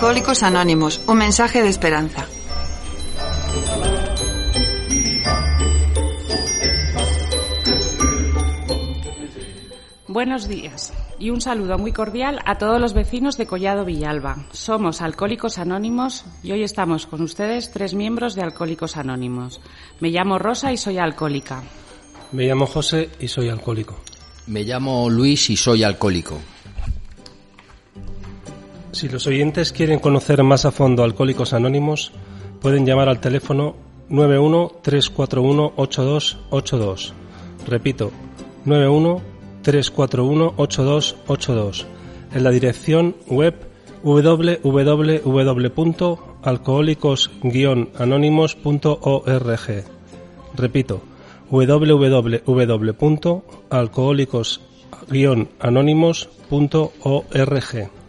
Alcohólicos Anónimos, un mensaje de esperanza. Buenos días y un saludo muy cordial a todos los vecinos de Collado Villalba. Somos Alcohólicos Anónimos y hoy estamos con ustedes tres miembros de Alcohólicos Anónimos. Me llamo Rosa y soy alcohólica. Me llamo José y soy alcohólico. Me llamo Luis y soy alcohólico. Si los oyentes quieren conocer más a fondo Alcohólicos Anónimos, pueden llamar al teléfono 91-341-8282. Repito, 91-341-8282. En la dirección web www.alcohólicos-anónimos.org. Repito, www.alcohólicos-anónimos.org.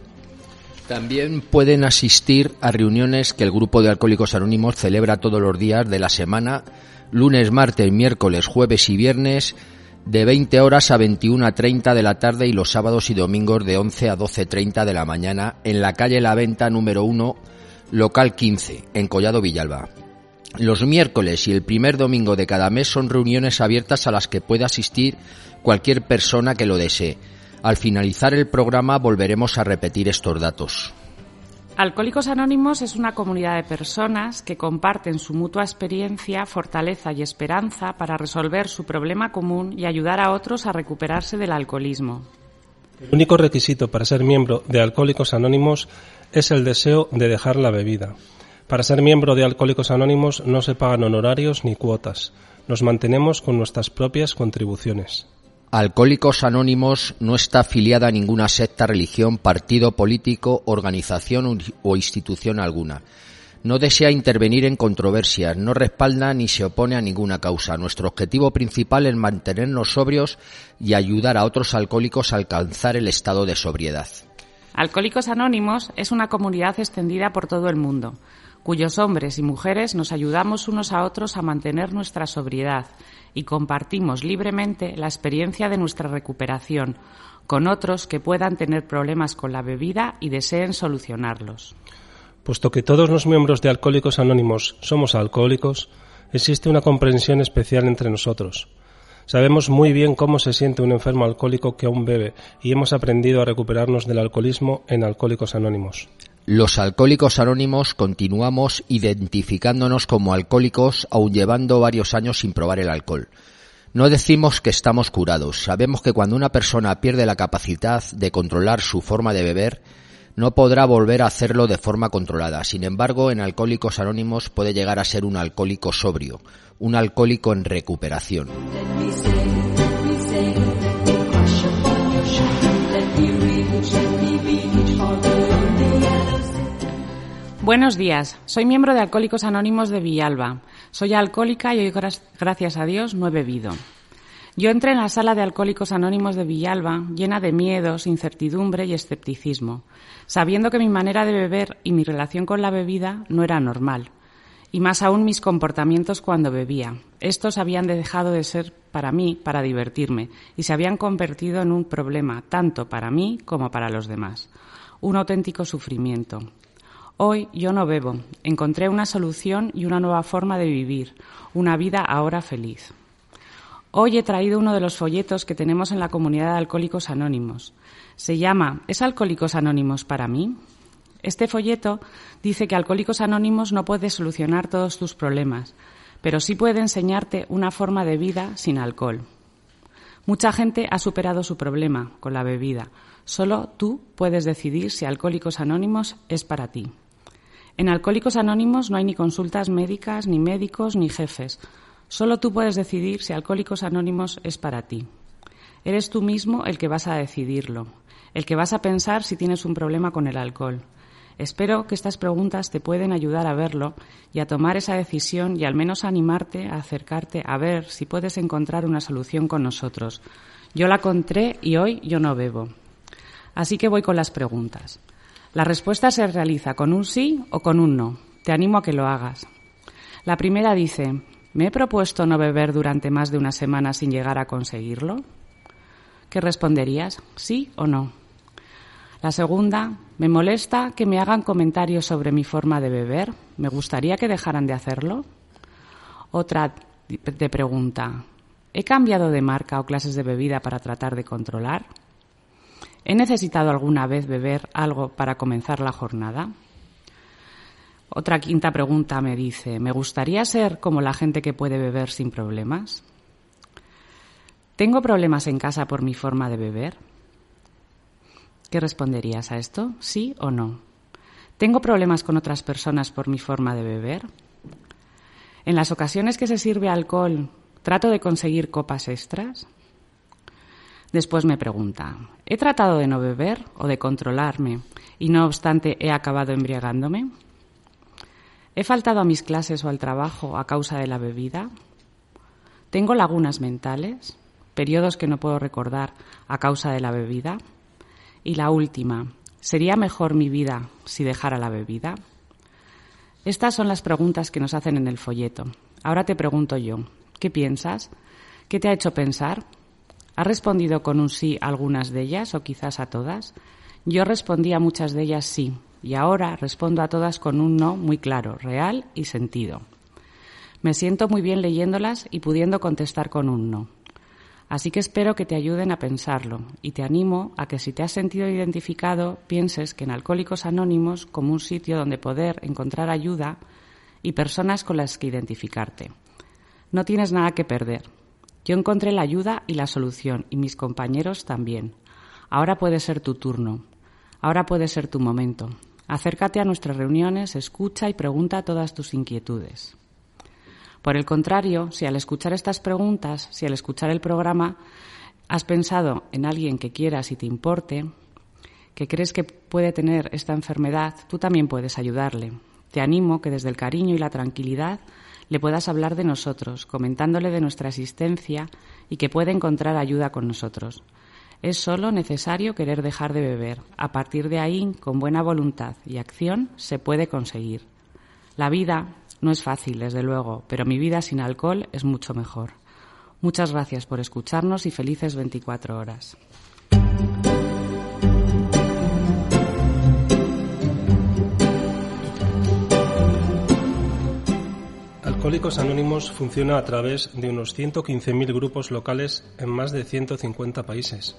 También pueden asistir a reuniones que el grupo de Alcohólicos Anónimos celebra todos los días de la semana, lunes, martes, miércoles, jueves y viernes, de 20 horas a 21.30 de la tarde y los sábados y domingos de 11 a 12.30 de la mañana en la calle La Venta número 1, local 15, en Collado Villalba. Los miércoles y el primer domingo de cada mes son reuniones abiertas a las que puede asistir cualquier persona que lo desee. Al finalizar el programa volveremos a repetir estos datos. Alcohólicos Anónimos es una comunidad de personas que comparten su mutua experiencia, fortaleza y esperanza para resolver su problema común y ayudar a otros a recuperarse del alcoholismo. El único requisito para ser miembro de Alcohólicos Anónimos es el deseo de dejar la bebida. Para ser miembro de Alcohólicos Anónimos no se pagan honorarios ni cuotas. Nos mantenemos con nuestras propias contribuciones. Alcohólicos Anónimos no está afiliada a ninguna secta, religión, partido político, organización o institución alguna. No desea intervenir en controversias, no respalda ni se opone a ninguna causa. Nuestro objetivo principal es mantenernos sobrios y ayudar a otros alcohólicos a alcanzar el estado de sobriedad. Alcohólicos Anónimos es una comunidad extendida por todo el mundo, cuyos hombres y mujeres nos ayudamos unos a otros a mantener nuestra sobriedad y compartimos libremente la experiencia de nuestra recuperación con otros que puedan tener problemas con la bebida y deseen solucionarlos. Puesto que todos los miembros de Alcohólicos Anónimos somos alcohólicos, existe una comprensión especial entre nosotros. Sabemos muy bien cómo se siente un enfermo alcohólico que aún bebe y hemos aprendido a recuperarnos del alcoholismo en Alcohólicos Anónimos. Los alcohólicos anónimos continuamos identificándonos como alcohólicos aun llevando varios años sin probar el alcohol. No decimos que estamos curados. Sabemos que cuando una persona pierde la capacidad de controlar su forma de beber, no podrá volver a hacerlo de forma controlada. Sin embargo, en Alcohólicos Anónimos puede llegar a ser un alcohólico sobrio, un alcohólico en recuperación. Buenos días, soy miembro de Alcohólicos Anónimos de Villalba. Soy alcohólica y hoy, gracias a Dios, no he bebido. Yo entré en la sala de Alcohólicos Anónimos de Villalba llena de miedos, incertidumbre y escepticismo, sabiendo que mi manera de beber y mi relación con la bebida no era normal, y más aún mis comportamientos cuando bebía. Estos habían dejado de ser para mí para divertirme y se habían convertido en un problema tanto para mí como para los demás. Un auténtico sufrimiento, Hoy yo no bebo. Encontré una solución y una nueva forma de vivir, una vida ahora feliz. Hoy he traído uno de los folletos que tenemos en la comunidad de Alcohólicos Anónimos. Se llama ¿Es Alcohólicos Anónimos para mí? Este folleto dice que Alcohólicos Anónimos no puede solucionar todos tus problemas, pero sí puede enseñarte una forma de vida sin alcohol. Mucha gente ha superado su problema con la bebida, Solo tú puedes decidir si Alcohólicos Anónimos es para ti. En Alcohólicos Anónimos no hay ni consultas médicas, ni médicos, ni jefes. Solo tú puedes decidir si Alcohólicos Anónimos es para ti. Eres tú mismo el que vas a decidirlo, el que vas a pensar si tienes un problema con el alcohol. Espero que estas preguntas te pueden ayudar a verlo y a tomar esa decisión y al menos animarte a acercarte a ver si puedes encontrar una solución con nosotros. Yo la encontré y hoy yo no bebo. Así que voy con las preguntas. La respuesta se realiza con un sí o con un no. Te animo a que lo hagas. La primera dice, ¿me he propuesto no beber durante más de una semana sin llegar a conseguirlo? ¿Qué responderías? ¿Sí o no? La segunda, me molesta que me hagan comentarios sobre mi forma de beber. Me gustaría que dejaran de hacerlo. Otra te pregunta, ¿he cambiado de marca o clases de bebida para tratar de controlar? ¿He necesitado alguna vez beber algo para comenzar la jornada? Otra quinta pregunta me dice, ¿me gustaría ser como la gente que puede beber sin problemas? ¿Tengo problemas en casa por mi forma de beber? ¿Qué responderías a esto? ¿Sí o no? ¿Tengo problemas con otras personas por mi forma de beber? En las ocasiones que se sirve alcohol, ¿trato de conseguir copas extras? Después me pregunta, ¿he tratado de no beber o de controlarme y no obstante he acabado embriagándome? ¿He faltado a mis clases o al trabajo a causa de la bebida? ¿Tengo lagunas mentales? ¿Periodos que no puedo recordar a causa de la bebida? Y la última, ¿sería mejor mi vida si dejara la bebida? Estas son las preguntas que nos hacen en el folleto. Ahora te pregunto yo, ¿qué piensas? ¿Qué te ha hecho pensar? ¿Ha respondido con un sí a algunas de ellas o quizás a todas? Yo respondí a muchas de ellas sí y ahora respondo a todas con un no muy claro, real y sentido. Me siento muy bien leyéndolas y pudiendo contestar con un no. Así que espero que te ayuden a pensarlo y te animo a que si te has sentido identificado pienses que en Alcohólicos Anónimos como un sitio donde poder encontrar ayuda y personas con las que identificarte. No tienes nada que perder, yo encontré la ayuda y la solución, y mis compañeros también. Ahora puede ser tu turno. Ahora puede ser tu momento. Acércate a nuestras reuniones, escucha y pregunta todas tus inquietudes. Por el contrario, si al escuchar estas preguntas, si al escuchar el programa has pensado en alguien que quieras y te importe, que crees que puede tener esta enfermedad, tú también puedes ayudarle. Te animo que desde el cariño y la tranquilidad le puedas hablar de nosotros, comentándole de nuestra existencia y que puede encontrar ayuda con nosotros. Es solo necesario querer dejar de beber. A partir de ahí, con buena voluntad y acción, se puede conseguir. La vida no es fácil, desde luego, pero mi vida sin alcohol es mucho mejor. Muchas gracias por escucharnos y felices 24 horas. Alcohólicos Anónimos funciona a través de unos 115.000 grupos locales en más de 150 países.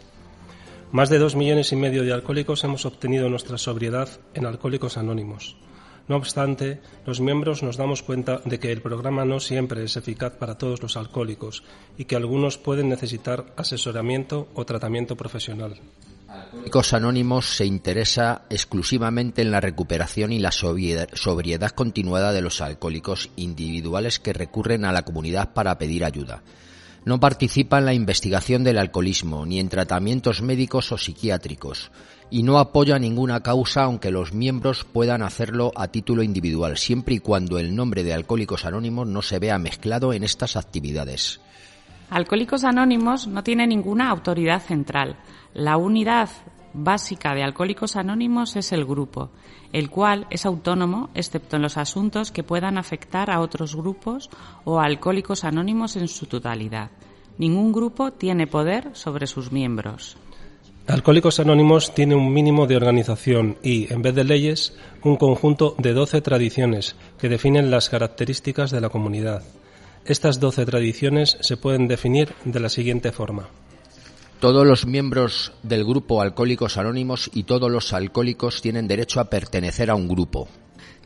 Más de dos millones y medio de alcohólicos hemos obtenido nuestra sobriedad en Alcohólicos Anónimos. No obstante, los miembros nos damos cuenta de que el programa no siempre es eficaz para todos los alcohólicos y que algunos pueden necesitar asesoramiento o tratamiento profesional. Alcohólicos Anónimos se interesa exclusivamente en la recuperación y la sobriedad continuada de los alcohólicos individuales que recurren a la comunidad para pedir ayuda. No participa en la investigación del alcoholismo ni en tratamientos médicos o psiquiátricos y no apoya ninguna causa aunque los miembros puedan hacerlo a título individual, siempre y cuando el nombre de Alcohólicos Anónimos no se vea mezclado en estas actividades. Alcohólicos Anónimos no tiene ninguna autoridad central. La unidad básica de Alcohólicos Anónimos es el grupo, el cual es autónomo excepto en los asuntos que puedan afectar a otros grupos o a Alcohólicos Anónimos en su totalidad. Ningún grupo tiene poder sobre sus miembros. Alcohólicos Anónimos tiene un mínimo de organización y, en vez de leyes, un conjunto de doce tradiciones que definen las características de la comunidad. Estas doce tradiciones se pueden definir de la siguiente forma. Todos los miembros del grupo Alcohólicos Anónimos y todos los alcohólicos tienen derecho a pertenecer a un grupo.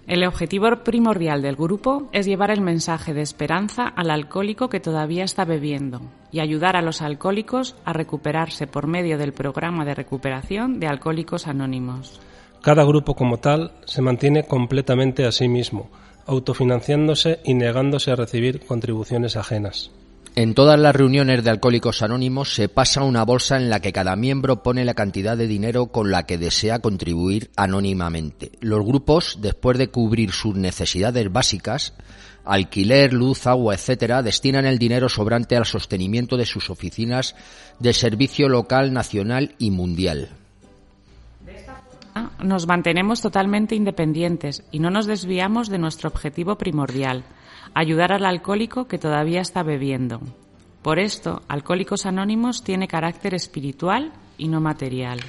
El objetivo primordial del grupo es llevar el mensaje de esperanza al alcohólico que todavía está bebiendo y ayudar a los alcohólicos a recuperarse por medio del programa de recuperación de Alcohólicos Anónimos. Cada grupo como tal se mantiene completamente a sí mismo, autofinanciándose y negándose a recibir contribuciones ajenas. En todas las reuniones de Alcohólicos Anónimos se pasa una bolsa en la que cada miembro pone la cantidad de dinero con la que desea contribuir anónimamente. Los grupos, después de cubrir sus necesidades básicas, alquiler, luz, agua, etcétera, destinan el dinero sobrante al sostenimiento de sus oficinas de servicio local, nacional y mundial. Nos mantenemos totalmente independientes y no nos desviamos de nuestro objetivo primordial, ayudar al alcohólico que todavía está bebiendo. Por esto, Alcohólicos Anónimos tiene carácter espiritual y no material.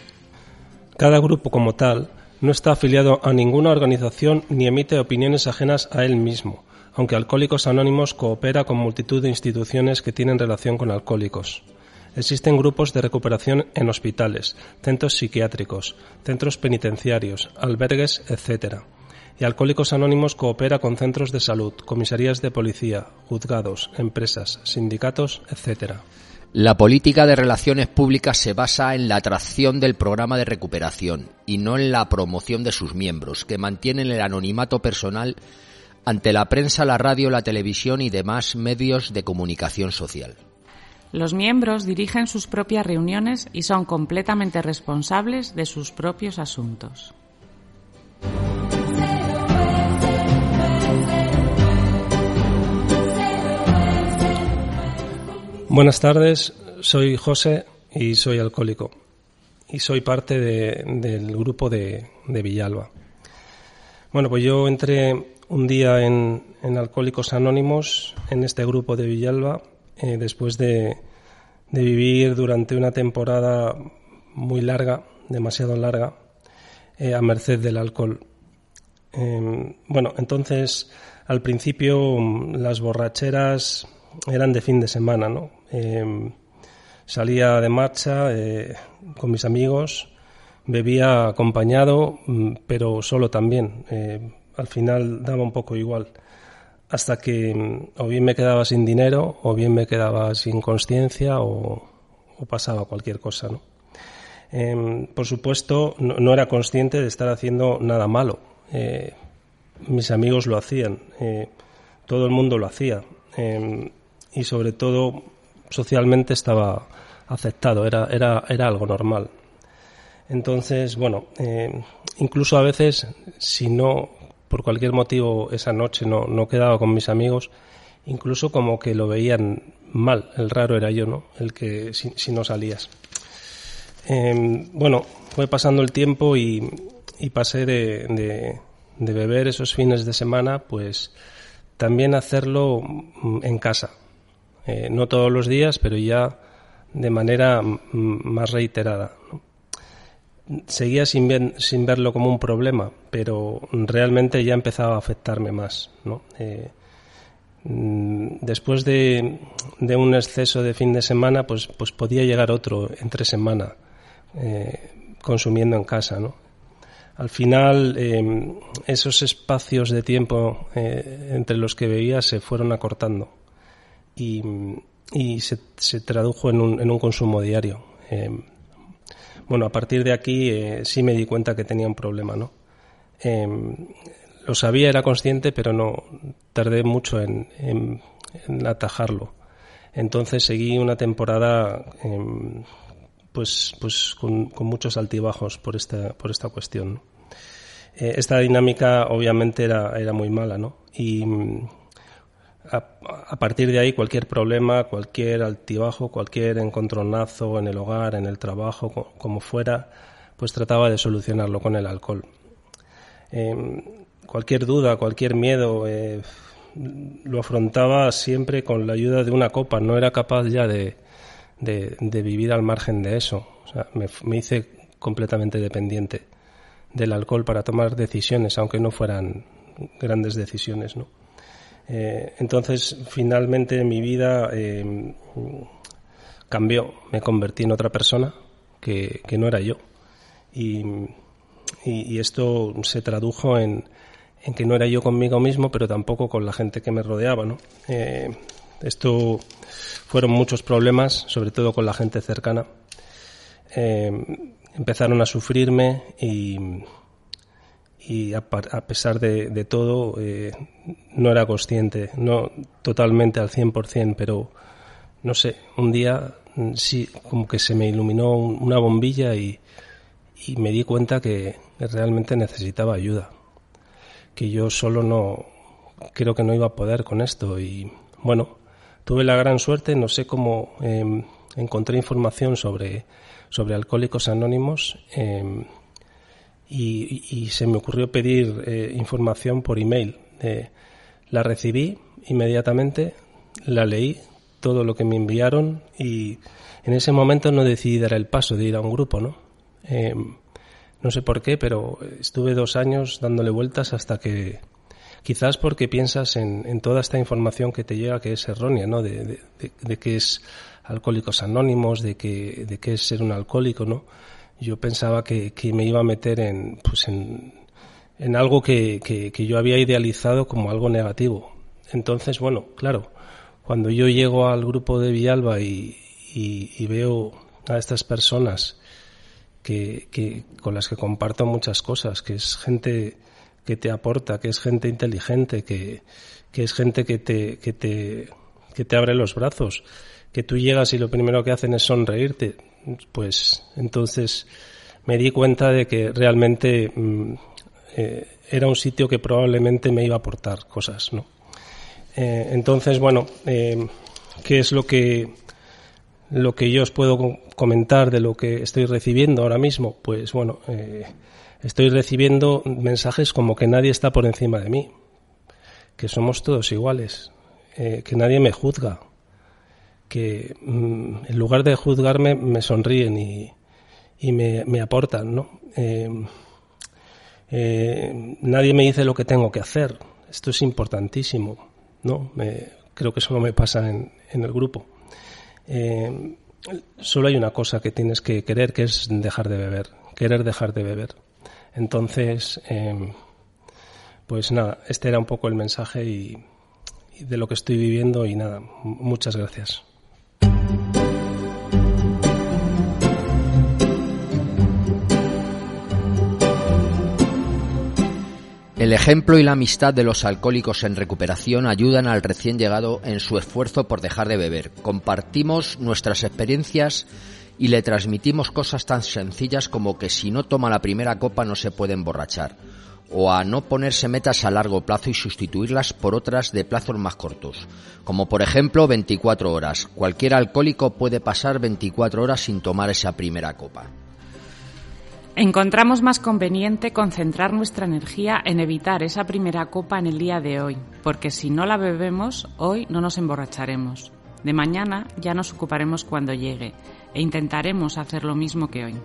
Cada grupo como tal no está afiliado a ninguna organización ni emite opiniones ajenas a él mismo, aunque Alcohólicos Anónimos coopera con multitud de instituciones que tienen relación con alcohólicos. Existen grupos de recuperación en hospitales, centros psiquiátricos, centros penitenciarios, albergues, etc y Alcohólicos Anónimos coopera con centros de salud, comisarías de policía, juzgados, empresas, sindicatos, etc. La política de relaciones públicas se basa en la atracción del programa de recuperación y no en la promoción de sus miembros, que mantienen el anonimato personal ante la prensa, la radio, la televisión y demás medios de comunicación social. Los miembros dirigen sus propias reuniones y son completamente responsables de sus propios asuntos. Buenas tardes, soy José y soy alcohólico y soy parte del grupo de, Villalba. Bueno, pues yo entré un día en, Alcohólicos Anónimos, en este grupo de Villalba, eh, después de, vivir durante una temporada muy larga, demasiado larga, eh, a merced del alcohol. Em, bueno, entonces al principio las borracheras eran de fin de semana, ¿no? Em, salía de marcha eh, con mis amigos, bebía acompañado, mm, pero solo también. Al final daba un poco igual. Hasta que mm, o bien me quedaba sin dinero, o bien me quedaba sin conciencia, o, pasaba cualquier cosa, ¿no? Em, por supuesto, no, era consciente de estar haciendo nada malo. Eh, mis amigos lo hacían, todo el mundo lo hacía. Em, y sobre todo socialmente estaba aceptado, era, era, era algo normal. Entonces, bueno, eh, incluso a veces, si no, por cualquier motivo, esa noche no, no quedaba con mis amigos, incluso como que lo veían mal, el raro era yo, ¿no? El que si, no salías. Em, bueno, fue pasando el tiempo y, y pasé de, de, de, beber esos fines de semana, pues también hacerlo en casa, eh, no todos los días, pero ya de manera más reiterada. Seguía sin, verlo como un problema, pero realmente ya empezaba a afectarme más. Eh, mm, después de, un exceso de fin de semana, pues, pues podía llegar otro entre semana, eh, consumiendo en casa. Al final, esos espacios de tiempo entre los que veía se fueron acortando y, se, tradujo en un consumo diario. Eh, bueno, a partir de aquí eh, sí me di cuenta que tenía un problema, ¿no? Eh, lo sabía, era consciente, pero no tardé mucho en, atajarlo. Entonces seguí una temporada pues, pues con, muchos altibajos por esta, por esta cuestión. esta dinámica obviamente era, era muy mala, ¿no? Y, a, partir de ahí cualquier problema, cualquier altibajo, cualquier encontronazo en el hogar, en el trabajo, como fuera, pues trataba de solucionarlo con el alcohol. Em, cualquier duda, cualquier miedo, eh, lo afrontaba siempre con la ayuda de una copa. No era capaz ya de, vivir al margen de eso. me, me hice completamente dependiente del alcohol para tomar decisiones, aunque no fueran grandes decisiones, ¿no? Eh, entonces, finalmente mi vida eh, cambió, me convertí en otra persona que, no era yo. Y, esto se tradujo en, que no era yo conmigo mismo, pero tampoco con la gente que me rodeaba, ¿no? Eh, esto fueron muchos problemas, sobre todo con la gente cercana. Empezaron a sufrirme y, y a, pesar de, todo eh, no era consciente, no totalmente al 100%, pero no sé, un día mm, sí, como que se me iluminó una bombilla y, y me di cuenta que realmente necesitaba ayuda, que yo solo no, creo que no iba a poder con esto y bueno, tuve la gran suerte, no sé cómo em, encontré información sobre, sobre Alcohólicos Anónimos em, y, se me ocurrió pedir eh, información por email. Eh, la recibí inmediatamente, la leí, todo lo que me enviaron y en ese momento no decidí dar el paso de ir a un grupo, ¿no? Em, no sé por qué, pero estuve dos años dándole vueltas hasta que, quizás porque piensas en, toda esta información que te llega que es errónea, ¿no? De, que es alcohólicos anónimos, de que, de que es ser un alcohólico, ¿no? Yo pensaba que, me iba a meter en, pues en, en algo que, que, yo había idealizado como algo negativo. Entonces, bueno, claro, cuando yo llego al grupo de Villalba y, y veo a estas personas que, con las que comparto muchas cosas, que es gente que te aporta, que es gente inteligente, que, es gente que te, que, te, que te abre los brazos, que tú llegas y lo primero que hacen es sonreírte, pues entonces me di cuenta de que realmente mm, eh, era un sitio que probablemente me iba a aportar cosas, ¿no? Eh, entonces, bueno, eh, ¿qué es lo que lo que yo os puedo comentar de lo que estoy recibiendo ahora mismo, pues bueno, eh, estoy recibiendo mensajes como que nadie está por encima de mí, que somos todos iguales, que nadie me juzga, que mm, en lugar de juzgarme me sonríen y, y me, me, aportan, ¿no? Eh, nadie me dice lo que tengo que hacer. Esto es importantísimo, ¿no? Me, creo que eso me pasa en, en el grupo eh, solo hay una cosa que tienes que querer, que es dejar de beber, querer dejar de beber. Entonces, eh, pues nada, este era un poco el mensaje y de lo que estoy viviendo y nada, muchas gracias. El ejemplo y la amistad de los alcohólicos en recuperación ayudan al recién llegado en su esfuerzo por dejar de beber. Compartimos nuestras experiencias y le transmitimos cosas tan sencillas como que si no toma la primera copa no se puede emborrachar, o a no ponerse metas a largo plazo y sustituirlas por otras de plazos más cortos, como por ejemplo 24 horas. Cualquier alcohólico puede pasar 24 horas sin tomar esa primera copa. Encontramos más conveniente concentrar nuestra energía en evitar esa primera copa en el día de hoy, porque si no la bebemos, hoy no nos emborracharemos. De mañana ya nos ocuparemos cuando llegue e intentaremos hacer lo mismo que hoy.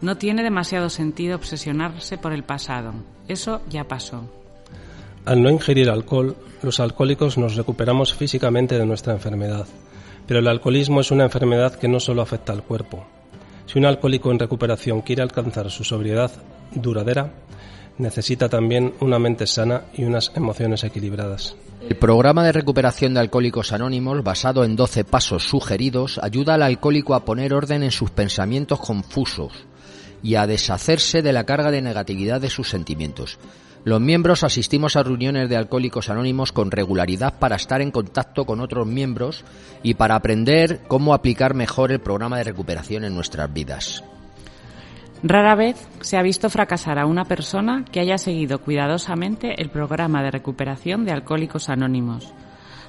No tiene demasiado sentido obsesionarse por el pasado. Eso ya pasó. Al no ingerir alcohol, los alcohólicos nos recuperamos físicamente de nuestra enfermedad. Pero el alcoholismo es una enfermedad que no solo afecta al cuerpo, si un alcohólico en recuperación quiere alcanzar su sobriedad duradera, necesita también una mente sana y unas emociones equilibradas. El programa de recuperación de alcohólicos anónimos, basado en 12 pasos sugeridos, ayuda al alcohólico a poner orden en sus pensamientos confusos y a deshacerse de la carga de negatividad de sus sentimientos. Los miembros asistimos a reuniones de alcohólicos anónimos con regularidad para estar en contacto con otros miembros y para aprender cómo aplicar mejor el programa de recuperación en nuestras vidas. Rara vez se ha visto fracasar a una persona que haya seguido cuidadosamente el programa de recuperación de alcohólicos anónimos.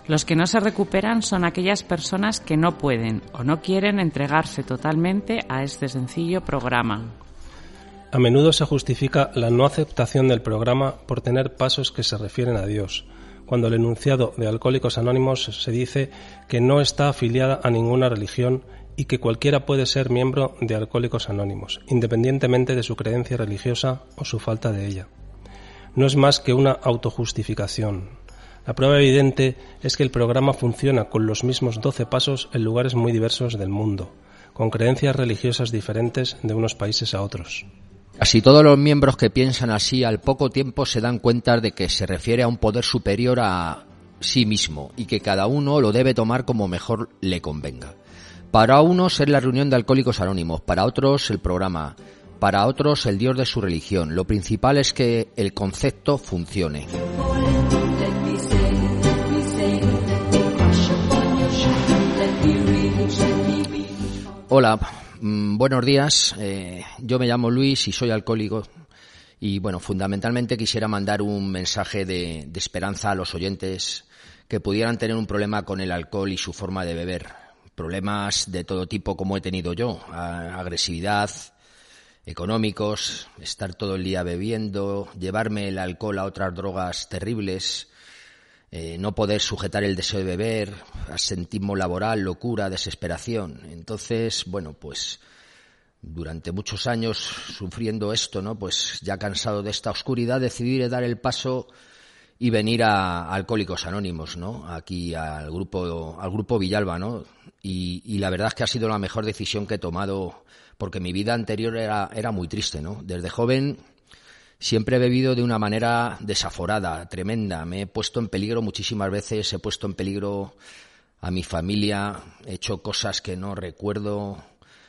Los que no se recuperan son aquellas personas que no pueden o no quieren entregarse totalmente a este sencillo programa. A menudo se justifica la no aceptación del programa por tener pasos que se refieren a Dios, cuando el enunciado de Alcohólicos Anónimos se dice que no está afiliada a ninguna religión y que cualquiera puede ser miembro de Alcohólicos Anónimos, independientemente de su creencia religiosa o su falta de ella. No es más que una autojustificación. La prueba evidente es que el programa funciona con los mismos doce pasos en lugares muy diversos del mundo, con creencias religiosas diferentes de unos países a otros. Casi todos los miembros que piensan así al poco tiempo se dan cuenta de que se refiere a un poder superior a sí mismo y que cada uno lo debe tomar como mejor le convenga. Para unos es la reunión de alcohólicos anónimos, para otros el programa, para otros el Dios de su religión. Lo principal es que el concepto funcione. Hola, mm, buenos días. Eh, yo me llamo Luis y soy alcohólico. Y bueno, fundamentalmente quisiera mandar un mensaje de, de esperanza a los oyentes que pudieran tener un problema con el alcohol y su forma de beber. Problemas de todo tipo como he tenido yo. Agresividad, económicos, estar todo el día bebiendo, llevarme el alcohol a otras drogas terribles, eh, no poder sujetar el deseo de beber, asentismo laboral, locura, desesperación. Entonces, bueno, pues durante muchos años sufriendo esto, ¿no? Pues ya cansado de esta oscuridad, decidí dar el paso y venir a, Alcohólicos Anónimos, ¿no? Aquí al grupo, al grupo Villalba, ¿no? Y, y, la verdad es que ha sido la mejor decisión que he tomado, porque mi vida anterior era, era muy triste, ¿no? Desde joven Siempre he bebido de una manera desaforada, tremenda. Me he puesto en peligro muchísimas veces, he puesto en peligro a mi familia, he hecho cosas que no recuerdo.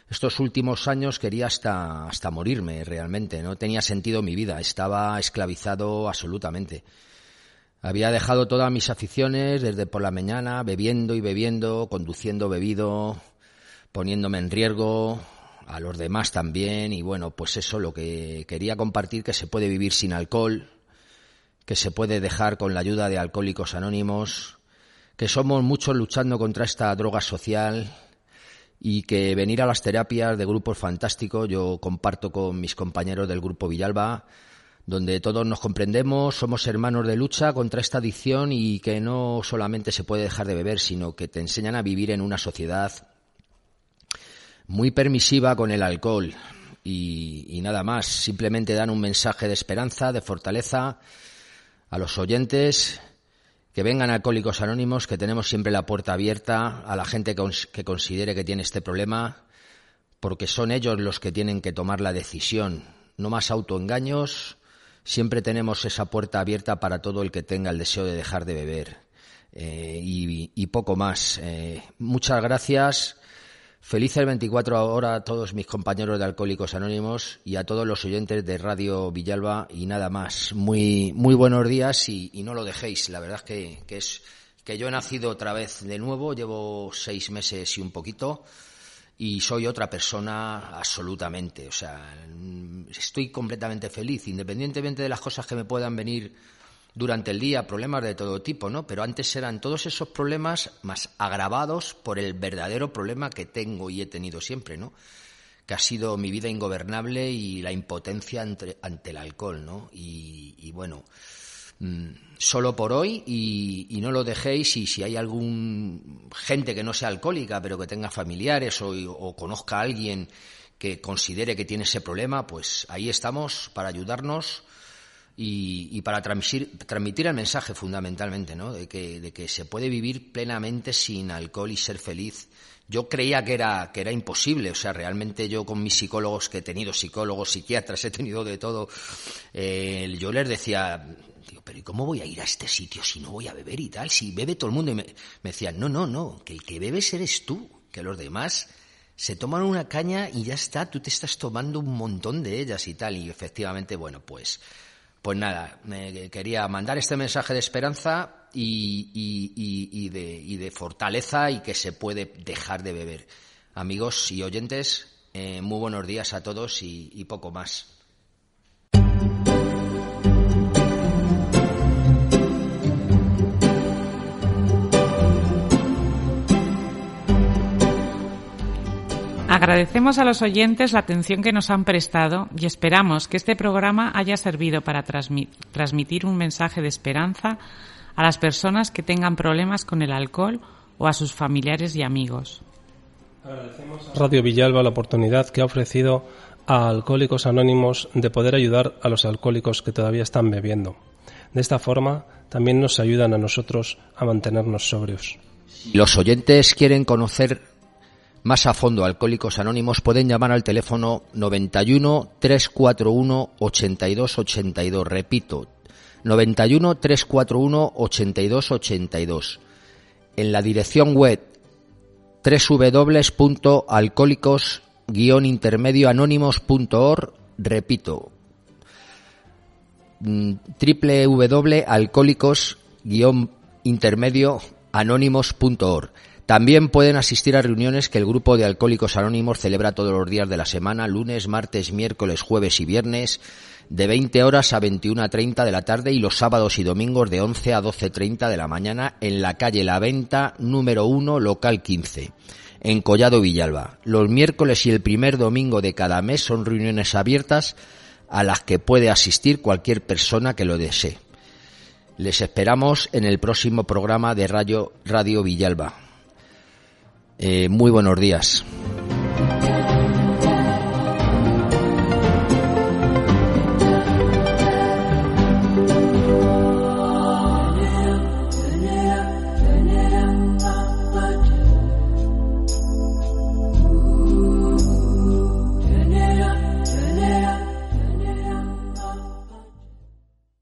Estos últimos años quería hasta, hasta morirme realmente, no tenía sentido mi vida, estaba esclavizado absolutamente. Había dejado todas mis aficiones desde por la mañana, bebiendo y bebiendo, conduciendo bebido, poniéndome en riesgo, a los demás también y bueno, pues eso lo que quería compartir que se puede vivir sin alcohol, que se puede dejar con la ayuda de alcohólicos anónimos, que somos muchos luchando contra esta droga social y que venir a las terapias de grupos fantásticos, yo comparto con mis compañeros del grupo Villalba, donde todos nos comprendemos, somos hermanos de lucha contra esta adicción y que no solamente se puede dejar de beber, sino que te enseñan a vivir en una sociedad muy permisiva con el alcohol y, nada más. Simplemente dan un mensaje de esperanza, de fortaleza a los oyentes que vengan alcohólicos anónimos, que tenemos siempre la puerta abierta a la gente que considere que tiene este problema, porque son ellos los que tienen que tomar la decisión. No más autoengaños, siempre tenemos esa puerta abierta para todo el que tenga el deseo de dejar de beber. Eh, y, poco más. Eh, muchas gracias Feliz el 24 horas a todos mis compañeros de Alcohólicos Anónimos y a todos los oyentes de Radio Villalba y nada más. Muy, muy buenos días y, no lo dejéis. La verdad es que, que, es que yo he nacido otra vez de nuevo, llevo seis meses y un poquito y soy otra persona absolutamente. O sea, estoy completamente feliz, independientemente de las cosas que me puedan venir durante el día, problemas de todo tipo, ¿no? Pero antes eran todos esos problemas más agravados por el verdadero problema que tengo y he tenido siempre, ¿no? Que ha sido mi vida ingobernable y la impotencia ante, el alcohol, ¿no? Y, bueno, mm, solo por hoy y, no lo dejéis y si hay algún gente que no sea alcohólica pero que tenga familiares o, o conozca a alguien que considere que tiene ese problema, pues ahí estamos para ayudarnos y, para transmitir, transmitir el mensaje fundamentalmente, ¿no? De que, de que se puede vivir plenamente sin alcohol y ser feliz. Yo creía que era, que era imposible, o sea, realmente yo con mis psicólogos, que he tenido psicólogos, psiquiatras, he tenido de todo, eh, yo les decía, pero ¿y cómo voy a ir a este sitio si no voy a beber y tal? Si bebe todo el mundo. Y me, me decían, no, no, no, que el que bebes eres tú, que los demás se toman una caña y ya está, tú te estás tomando un montón de ellas y tal. Y efectivamente, bueno, pues pues nada, me quería mandar este mensaje de esperanza y, de, fortaleza y que se puede dejar de beber. Amigos y oyentes, eh, muy buenos días a todos y poco más. Agradecemos a los oyentes la atención que nos han prestado y esperamos que este programa haya servido para transmitir un mensaje de esperanza a las personas que tengan problemas con el alcohol o a sus familiares y amigos. Agradecemos a Radio Villalba la oportunidad que ha ofrecido a Alcohólicos Anónimos de poder ayudar a los alcohólicos que todavía están bebiendo. De esta forma, también nos ayudan a nosotros a mantenernos sobrios. Los oyentes quieren conocer más a fondo Alcohólicos Anónimos pueden llamar al teléfono 91 341 82 82. Repito, 91 341 82 82. En la dirección web www.alcohólicos-intermedioanónimos.org, repito, mm, www.alcohólicos-intermedioanónimos.org. También pueden asistir a reuniones que el grupo de Alcohólicos Anónimos celebra todos los días de la semana, lunes, martes, miércoles, jueves y viernes, de 20 horas a 21 a 30 de la tarde y los sábados y domingos de 11 a 12.30 de la mañana en la calle La Venta, número 1, local 15, en Collado Villalba. Los miércoles y el primer domingo de cada mes son reuniones abiertas a las que puede asistir cualquier persona que lo desee. Les esperamos en el próximo programa de Radio, Radio Villalba. Eh, muy buenos días.